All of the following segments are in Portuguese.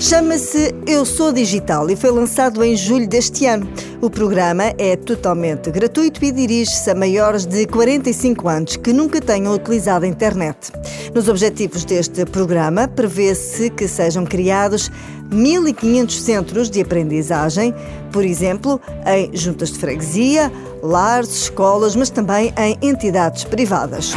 Chama-se Eu Sou Digital e foi lançado em julho deste ano. O programa é totalmente gratuito e dirige-se a maiores de 45 anos que nunca tenham utilizado a internet. Nos objetivos deste programa, prevê-se que sejam criados 1.500 centros de aprendizagem, por exemplo, em juntas de freguesia, lares, escolas, mas também em entidades privadas.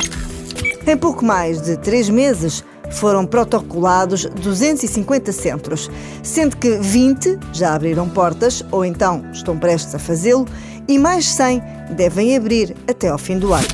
Em pouco mais de três meses, foram protocolados 250 centros, sendo que 20 já abriram portas ou então estão prestes a fazê-lo e mais 100 devem abrir até ao fim do ano.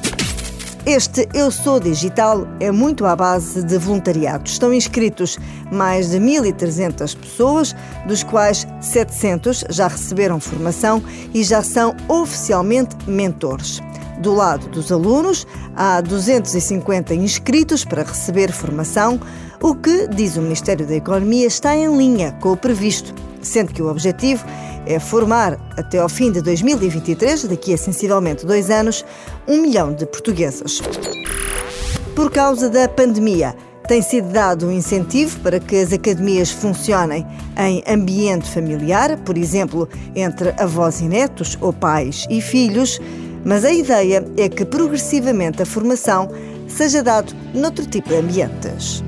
Este Eu Sou Digital é muito à base de voluntariado. Estão inscritos mais de 1.300 pessoas, dos quais 700 já receberam formação e já são oficialmente mentores. Do lado dos alunos, há 250 inscritos para receber formação, o que, diz o Ministério da Economia, está em linha com o previsto, sendo que o objetivo é formar, até ao fim de 2023, daqui a sensivelmente dois anos, um milhão de portugueses. Por causa da pandemia, tem sido dado um incentivo para que as academias funcionem em ambiente familiar, por exemplo, entre avós e netos ou pais e filhos mas a ideia é que progressivamente a formação seja dado noutro tipo de ambientes.